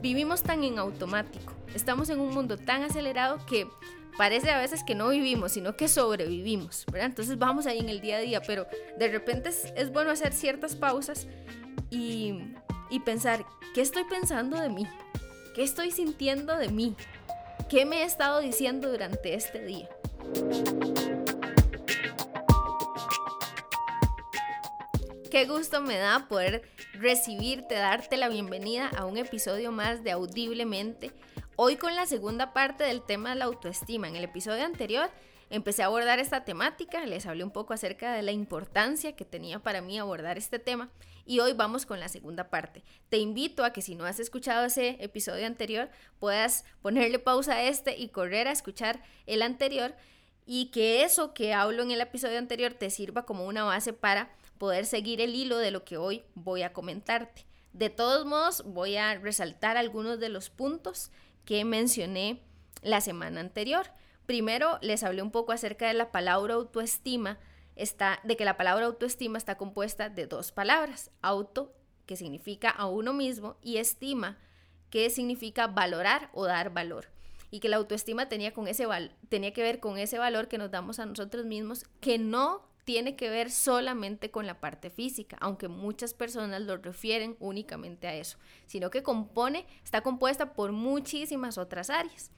vivimos tan en automático, estamos en un mundo tan acelerado que parece a veces que no vivimos, sino que sobrevivimos, ¿verdad? Entonces vamos ahí en el día a día, pero de repente es, bueno hacer ciertas pausas y pensar, ¿qué estoy pensando de mí? ¿Qué estoy sintiendo de mí? ¿Qué me he estado diciendo durante este día? Qué gusto me da poder recibirte, darte la bienvenida a un episodio más de Audiblemente. Hoy con la segunda parte del tema de la autoestima. En el episodio anterior empecé a abordar esta temática, les hablé un poco acerca de la importancia que tenía para mí abordar este tema y hoy vamos con la segunda parte. Te invito a que si no has escuchado ese episodio anterior, puedas ponerle pausa a este y correr a escuchar el anterior y que eso que hablo en el episodio anterior te sirva como una base para poder seguir el hilo de lo que hoy voy a comentarte. De todos modos, voy a resaltar algunos de los puntos que mencioné la semana anterior. Primero, les hablé un poco acerca de la palabra autoestima, está, de que la palabra autoestima está compuesta de dos palabras, auto, que significa a uno mismo, y estima, que significa valorar o dar valor. Y que la autoestima tenía, con ese tenía que ver con ese valor que nos damos a nosotros mismos, que no tiene que ver solamente con la parte física, aunque muchas personas lo refieren únicamente a eso, sino que compone, está compuesta por muchísimas otras áreas.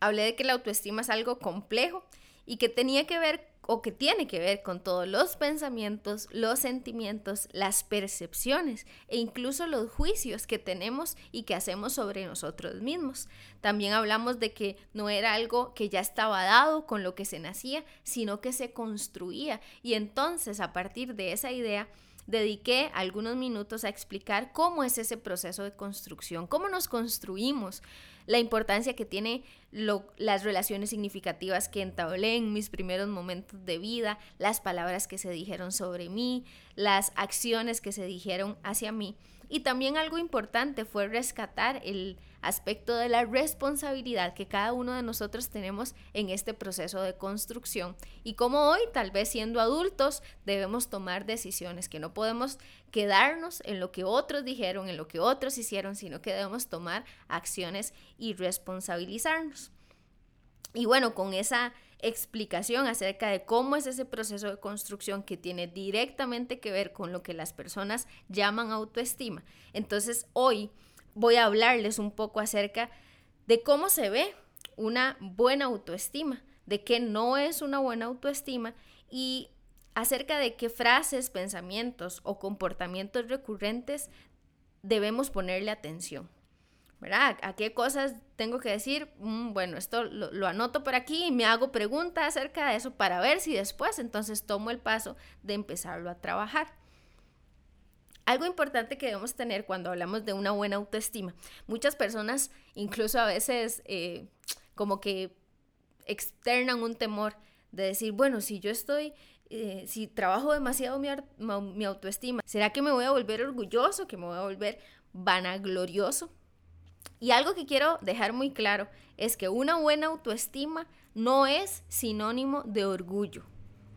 Hablé de que la autoestima es algo complejo y que tenía que ver o que tiene que ver con todos los pensamientos, los sentimientos, las percepciones e incluso los juicios que tenemos y que hacemos sobre nosotros mismos. También hablamos de que no era algo que ya estaba dado con lo que se nacía, sino que se construía. Y entonces a partir de esa idea dediqué algunos minutos a explicar cómo es ese proceso de construcción, cómo nos construimos, la importancia que tiene las relaciones significativas que entablé en mis primeros momentos de vida, las palabras que se dijeron sobre mí, las acciones que se dijeron hacia mí. Y también algo importante fue rescatar el aspecto de la responsabilidad que cada uno de nosotros tenemos en este proceso de construcción y como hoy, tal vez siendo adultos, debemos tomar decisiones, que no podemos quedarnos en lo que otros dijeron, en lo que otros hicieron, sino que debemos tomar acciones y responsabilizarnos. Y bueno, con esa explicación acerca de cómo es ese proceso de construcción que tiene directamente que ver con lo que las personas llaman autoestima. Entonces hoy voy a hablarles un poco acerca de cómo se ve una buena autoestima, de qué no es una buena autoestima y acerca de qué frases, pensamientos o comportamientos recurrentes debemos ponerle atención. ¿Verdad? ¿A qué cosas tengo que decir? Mm, bueno, esto lo, anoto por aquí y me hago preguntas acerca de eso para ver si después entonces tomo el paso de empezarlo a trabajar. Algo importante que debemos tener cuando hablamos de una buena autoestima. Muchas personas incluso a veces eh, como que externan un temor de decir, bueno, si yo estoy, eh, si trabajo demasiado mi, mi autoestima, ¿será que me voy a volver orgulloso, que me voy a volver vanaglorioso? Y algo que quiero dejar muy claro es que una buena autoestima no es sinónimo de orgullo.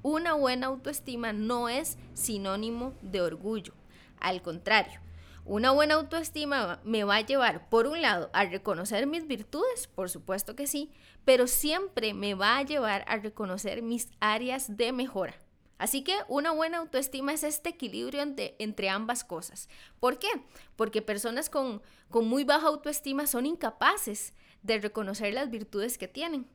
Una buena autoestima no es sinónimo de orgullo. Al contrario, una buena autoestima me va a llevar, por un lado, a reconocer mis virtudes, por supuesto que sí, pero siempre me va a llevar a reconocer mis áreas de mejora. Así que una buena autoestima es este equilibrio entre, ambas cosas. ¿Por qué? Porque personas con, con muy baja autoestima son incapaces de reconocer las virtudes que tienen.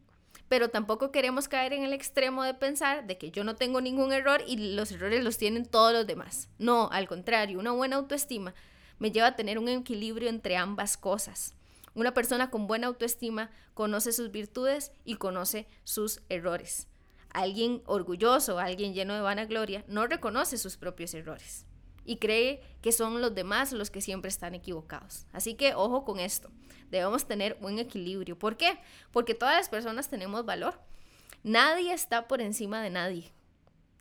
Pero tampoco queremos caer en el extremo de pensar de que yo no tengo ningún error y los errores los tienen todos los demás. No, al contrario, una buena autoestima me lleva a tener un equilibrio entre ambas cosas. Una persona con buena autoestima conoce sus virtudes y conoce sus errores. Alguien orgulloso, alguien lleno de vanagloria, no reconoce sus propios errores y cree que son los demás los que siempre están equivocados. Así que ojo con esto, debemos tener un equilibrio. ¿Por qué? Porque todas las personas tenemos valor. Nadie está por encima de nadie.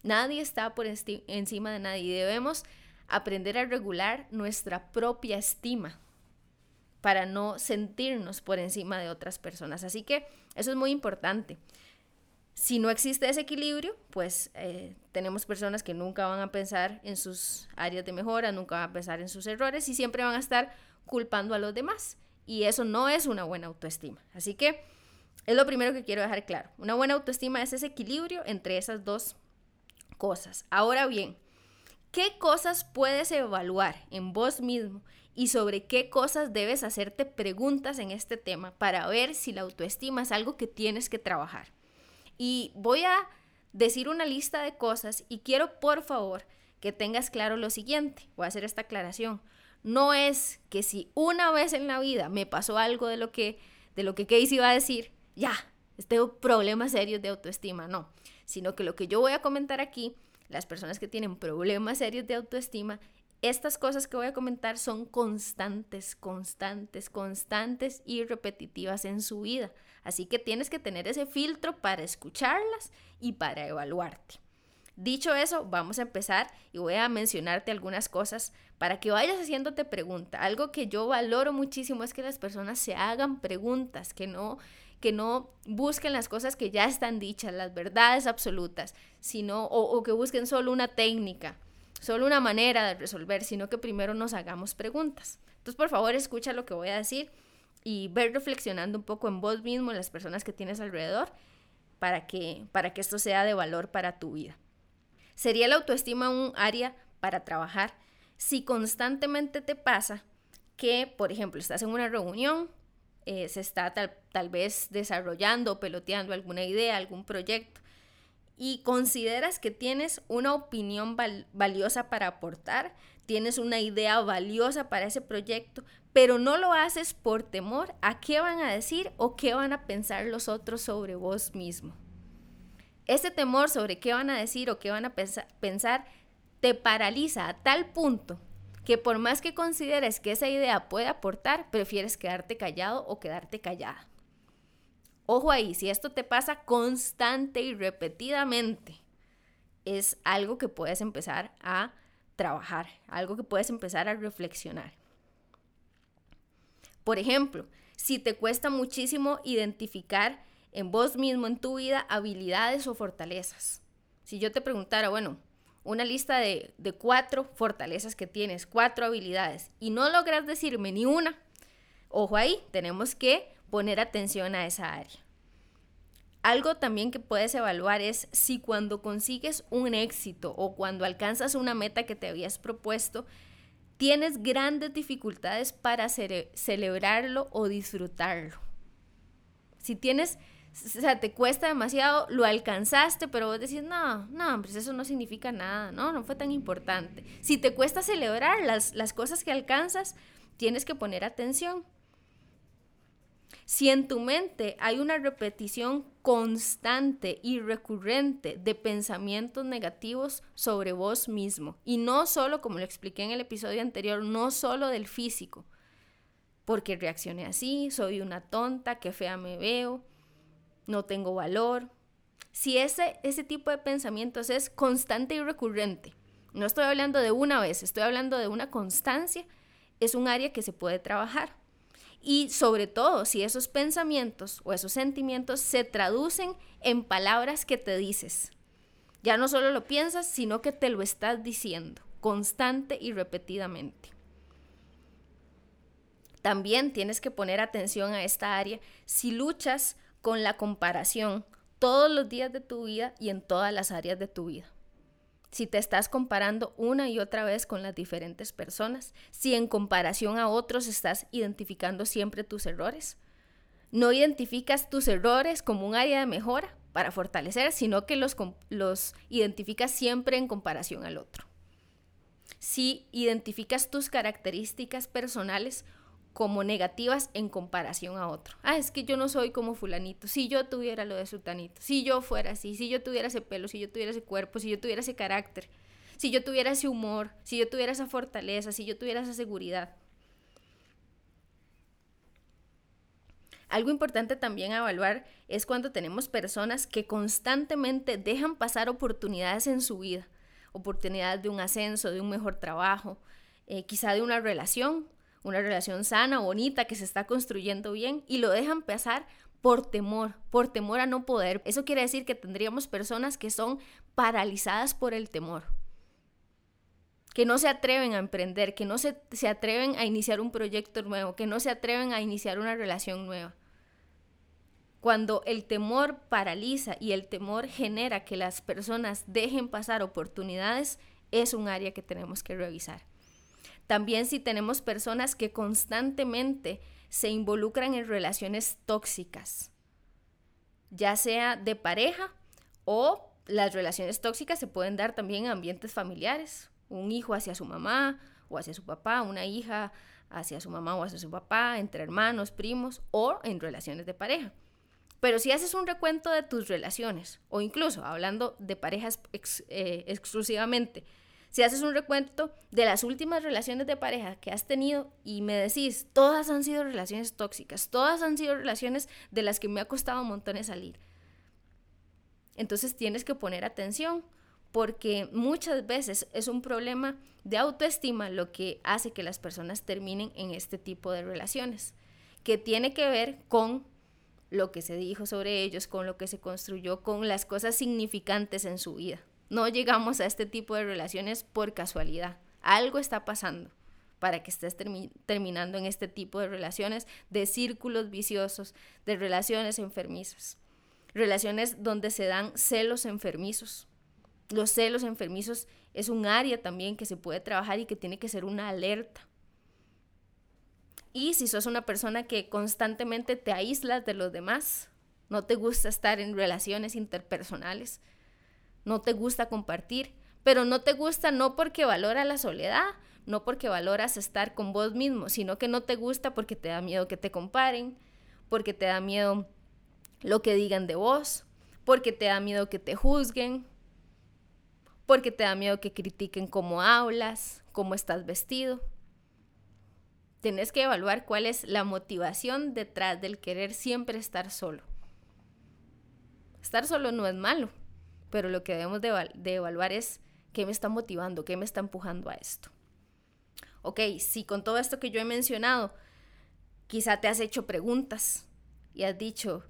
Nadie está por encima de nadie. Debemos aprender a regular nuestra propia estima para no sentirnos por encima de otras personas. Así que eso es muy importante. Si no existe ese equilibrio, pues eh, tenemos personas que nunca van a pensar en sus áreas de mejora, nunca van a pensar en sus errores y siempre van a estar culpando a los demás. Y eso no es una buena autoestima. Así que es lo primero que quiero dejar claro. Una buena autoestima es ese equilibrio entre esas dos cosas. Ahora bien, ¿qué cosas puedes evaluar en vos mismo y sobre qué cosas debes hacerte preguntas en este tema para ver si la autoestima es algo que tienes que trabajar? Y voy a decir una lista de cosas y quiero por favor que tengas claro lo siguiente. Voy a hacer esta aclaración. No es que si una vez en la vida me pasó algo de lo que de lo que Casey iba a decir, ya, tengo problemas serios de autoestima, no, sino que lo que yo voy a comentar aquí, las personas que tienen problemas serios de autoestima, estas cosas que voy a comentar son constantes, constantes, constantes y repetitivas en su vida. Así que tienes que tener ese filtro para escucharlas y para evaluarte. Dicho eso, vamos a empezar y voy a mencionarte algunas cosas para que vayas haciéndote preguntas. Algo que yo valoro muchísimo es que las personas se hagan preguntas, que no que no busquen las cosas que ya están dichas, las verdades absolutas, sino, o, que busquen solo una técnica, solo una manera de resolver, sino que primero nos hagamos preguntas. Entonces, por favor, escucha lo que voy a decir y ver reflexionando un poco en vos mismo, en las personas que tienes alrededor, para que, para que esto sea de valor para tu vida. ¿Sería la autoestima un área para trabajar si constantemente te pasa que, por ejemplo, estás en una reunión eh, se está tal, vez desarrollando o peloteando alguna idea, algún proyecto, y consideras que tienes una opinión valiosa para aportar, tienes una idea valiosa para ese proyecto, pero no lo haces por temor a qué van a decir o qué van a pensar los otros sobre vos mismo. Ese temor sobre qué van a decir o qué van a pensar te paraliza a tal punto que por más que consideres que esa idea puede aportar, prefieres quedarte callado o quedarte callada. Ojo ahí, si esto te pasa constante y repetidamente, es algo que puedes empezar a trabajar, algo que puedes empezar a reflexionar. Por ejemplo, si te cuesta muchísimo identificar en vos mismo, en tu vida, habilidades o fortalezas. Si yo te preguntara, bueno, una lista de, cuatro fortalezas que tienes, cuatro habilidades, y no logras decirme ni una, ojo ahí, tenemos que poner atención a esa área. Algo también que puedes evaluar es si cuando consigues un éxito o cuando alcanzas una meta que te habías propuesto, tienes grandes dificultades para celebrarlo o disfrutarlo. Si tienes o sea, te cuesta demasiado, lo alcanzaste, pero vos decís, no, no, pues eso no significa nada, no, no fue tan importante. Si te cuesta celebrar las, las cosas que alcanzas, tienes que poner atención. Si en tu mente hay una repetición constante y recurrente de pensamientos negativos sobre vos mismo, y no solo, como lo expliqué en el episodio anterior, no solo del físico, porque reaccioné así, soy una tonta, qué fea me veo, no tengo valor. Si ese, ese tipo de pensamientos es constante y recurrente, no estoy hablando de una vez, estoy hablando de una constancia, es un área que se puede trabajar. Y sobre todo, si esos pensamientos o esos sentimientos se traducen en palabras que te dices. Ya no solo lo piensas, sino que te lo estás diciendo constante y repetidamente. También tienes que poner atención a esta área si luchas con la comparación todos los días de tu vida y en todas las áreas de tu vida. Si te estás comparando una y otra vez con las diferentes personas, si en comparación a otros estás identificando siempre tus errores, no identificas tus errores como un área de mejora para fortalecer, sino que los, los identificas siempre en comparación al otro. Si identificas tus características personales como negativas en comparación a otro. Ah, es que yo no soy como fulanito. Si yo tuviera lo de sutanito, si yo fuera así, si yo tuviera ese pelo, si yo tuviera ese cuerpo, si yo tuviera ese carácter, si yo tuviera ese humor, si yo tuviera esa fortaleza, si yo tuviera esa seguridad. Algo importante también a evaluar es cuando tenemos personas que constantemente dejan pasar oportunidades en su vida, oportunidades de un ascenso, de un mejor trabajo, eh, quizá de una relación una relación sana, bonita, que se está construyendo bien y lo dejan pasar por temor, por temor a no poder. Eso quiere decir que tendríamos personas que son paralizadas por el temor. que no se atreven a emprender, que no se, se atreven a iniciar un proyecto nuevo, que no se atreven a iniciar una relación nueva. Cuando el temor paraliza y el temor genera que las personas dejen pasar oportunidades, es un área que tenemos que revisar. También si tenemos personas que constantemente se involucran en relaciones tóxicas, ya sea de pareja o las relaciones tóxicas se pueden dar también en ambientes familiares, un hijo hacia su mamá o hacia su papá, una hija hacia su mamá o hacia su papá, entre hermanos, primos o en relaciones de pareja. Pero si haces un recuento de tus relaciones, o incluso hablando de parejas eh, exclusivamente, si haces un recuento de las últimas relaciones de pareja que has tenido y me decís, todas han sido relaciones tóxicas, todas han sido relaciones de las que me ha costado montones salir. Entonces tienes que poner atención porque muchas veces es un problema de autoestima lo que hace que las personas terminen en este tipo de relaciones, que tiene que ver con lo que se dijo sobre ellos, con lo que se construyó, con las cosas significantes en su vida. No llegamos a este tipo de relaciones por casualidad. Algo está pasando para que estés terminando en este tipo de relaciones, de círculos viciosos, de relaciones enfermizas. Relaciones donde se dan celos enfermizos. Los celos enfermizos es un área también que se puede trabajar y que tiene que ser una alerta. Y si sos una persona que constantemente te aíslas de los demás, no te gusta estar en relaciones interpersonales, no te gusta compartir, pero no te gusta no porque valora la soledad, no porque valoras estar con vos mismo, sino que no te gusta porque te da miedo que te comparen, porque te da miedo lo que digan de vos, porque te da miedo que te juzguen, porque te da miedo que critiquen cómo hablas, cómo estás vestido. Tienes que evaluar cuál es la motivación detrás del querer siempre estar solo. Estar solo no es malo, pero lo que debemos de, evaluar es qué me está motivando, qué me está empujando a esto. Ok, si con todo esto que yo he mencionado, quizá te has hecho preguntas y has dicho,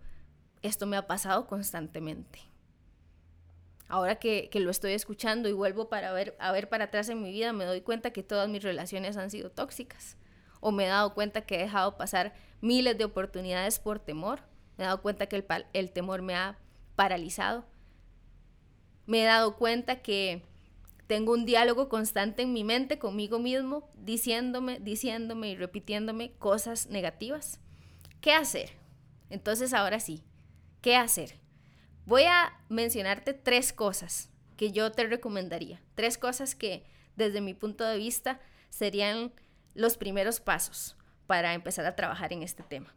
esto me ha pasado constantemente. Ahora que, lo estoy escuchando y vuelvo para ver, a ver para atrás en mi vida, me doy cuenta que todas mis relaciones han sido tóxicas. O me he dado cuenta que he dejado pasar miles de oportunidades por temor. Me he dado cuenta que el, el temor me ha paralizado me he dado cuenta que tengo un diálogo constante en mi mente conmigo mismo, diciéndome, diciéndome y repitiéndome cosas negativas. ¿Qué hacer? Entonces ahora sí, ¿qué hacer? Voy a mencionarte tres cosas que yo te recomendaría. Tres cosas que desde mi punto de vista serían los primeros pasos para empezar a trabajar en este tema.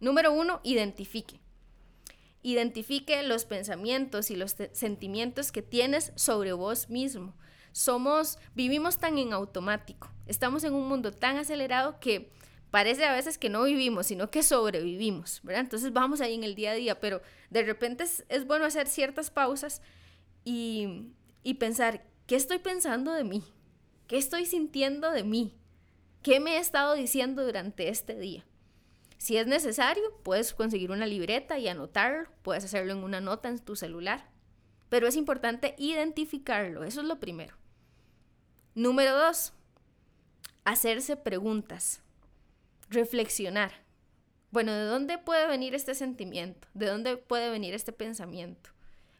Número uno, identifique identifique los pensamientos y los sentimientos que tienes sobre vos mismo. Somos, vivimos tan en automático, estamos en un mundo tan acelerado que parece a veces que no vivimos, sino que sobrevivimos, ¿verdad? Entonces vamos ahí en el día a día, pero de repente es, bueno hacer ciertas pausas y, y pensar, ¿qué estoy pensando de mí? ¿Qué estoy sintiendo de mí? ¿Qué me he estado diciendo durante este día? Si es necesario, puedes conseguir una libreta y anotarlo, puedes hacerlo en una nota en tu celular, pero es importante identificarlo, eso es lo primero. Número dos, hacerse preguntas, reflexionar. Bueno, ¿de dónde puede venir este sentimiento? ¿De dónde puede venir este pensamiento?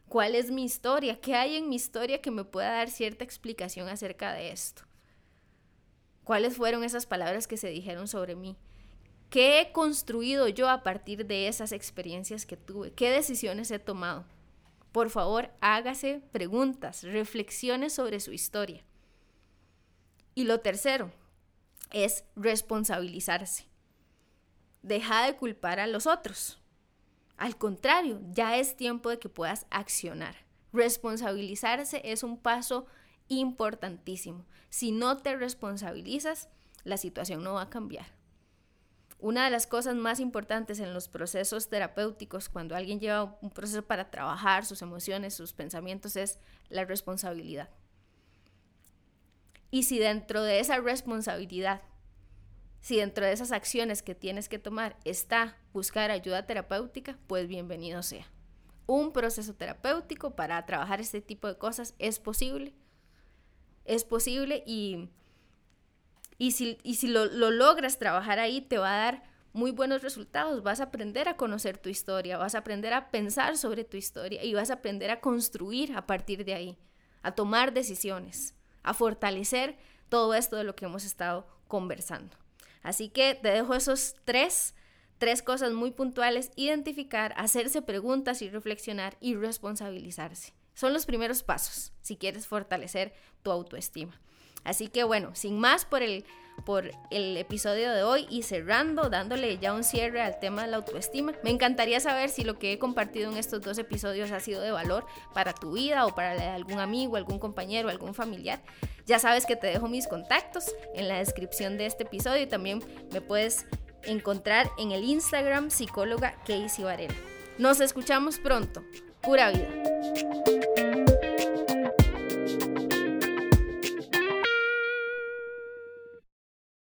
¿Cuál es mi historia? ¿Qué hay en mi historia que me pueda dar cierta explicación acerca de esto? ¿Cuáles fueron esas palabras que se dijeron sobre mí? ¿Qué he construido yo a partir de esas experiencias que tuve? ¿Qué decisiones he tomado? Por favor, hágase preguntas, reflexiones sobre su historia. Y lo tercero es responsabilizarse. Deja de culpar a los otros. Al contrario, ya es tiempo de que puedas accionar. Responsabilizarse es un paso importantísimo. Si no te responsabilizas, la situación no va a cambiar. Una de las cosas más importantes en los procesos terapéuticos, cuando alguien lleva un proceso para trabajar sus emociones, sus pensamientos, es la responsabilidad. Y si dentro de esa responsabilidad, si dentro de esas acciones que tienes que tomar está buscar ayuda terapéutica, pues bienvenido sea. Un proceso terapéutico para trabajar este tipo de cosas es posible. es posible y, y si, y si lo, lo logras trabajar ahí, te va a dar muy buenos resultados. Vas a aprender a conocer tu historia, vas a aprender a pensar sobre tu historia y vas a aprender a construir a partir de ahí, a tomar decisiones, a fortalecer todo esto de lo que hemos estado conversando. Así que te dejo esos tres, tres cosas muy puntuales, identificar, hacerse preguntas y reflexionar y responsabilizarse. Son los primeros pasos si quieres fortalecer tu autoestima. Así que bueno, sin más por el, por el episodio de hoy y cerrando, dándole ya un cierre al tema de la autoestima, me encantaría saber si lo que he compartido en estos dos episodios ha sido de valor para tu vida o para algún amigo, algún compañero, algún familiar. Ya sabes que te dejo mis contactos en la descripción de este episodio y también me puedes encontrar en el Instagram psicóloga Casey Varela. Nos escuchamos pronto. Pura vida.